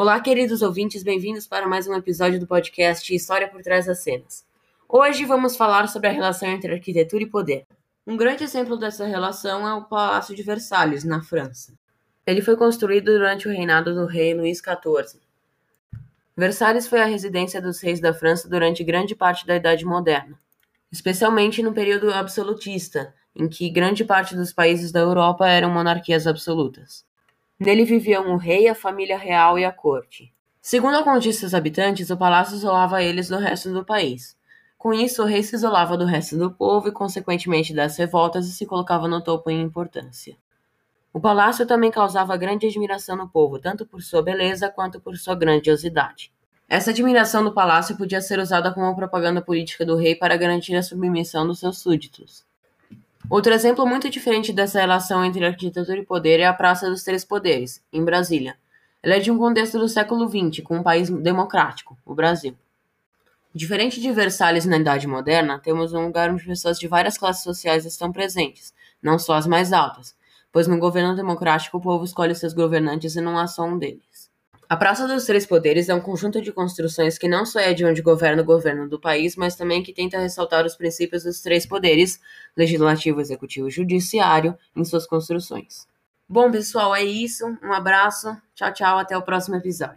Olá, queridos ouvintes, bem-vindos para mais um episódio do podcast História por Trás das Cenas. Hoje vamos falar sobre a relação entre arquitetura e poder. Um grande exemplo dessa relação é o Palácio de Versalhes, na França. Ele foi construído durante o reinado do rei Luís XIV. Versalhes foi a residência dos reis da França durante grande parte da Idade Moderna, especialmente no período absolutista, em que grande parte dos países da Europa eram monarquias absolutas. Nele viviam o rei, a família real e a corte. Segundo alguns de seus habitantes, o palácio isolava eles do resto do país. Com isso, o rei se isolava do resto do povo e, consequentemente, das revoltas e se colocava no topo em importância. O palácio também causava grande admiração no povo, tanto por sua beleza quanto por sua grandiosidade. Essa admiração do palácio podia ser usada como propaganda política do rei para garantir a submissão dos seus súditos. Outro exemplo muito diferente dessa relação entre arquitetura e poder é a Praça dos Três Poderes, em Brasília. Ela é de um contexto do século XX, com um país democrático, o Brasil. Diferente de Versalhes na Idade Moderna, temos um lugar onde pessoas de várias classes sociais estão presentes, não só as mais altas, pois no governo democrático o povo escolhe seus governantes e não há só um deles. A Praça dos Três Poderes é um conjunto de construções que não só é de onde governa o governo do país, mas também que tenta ressaltar os princípios dos três poderes, legislativo, executivo e judiciário, em suas construções. Bom, pessoal, é isso. Um abraço. Tchau, tchau. Até o próximo episódio.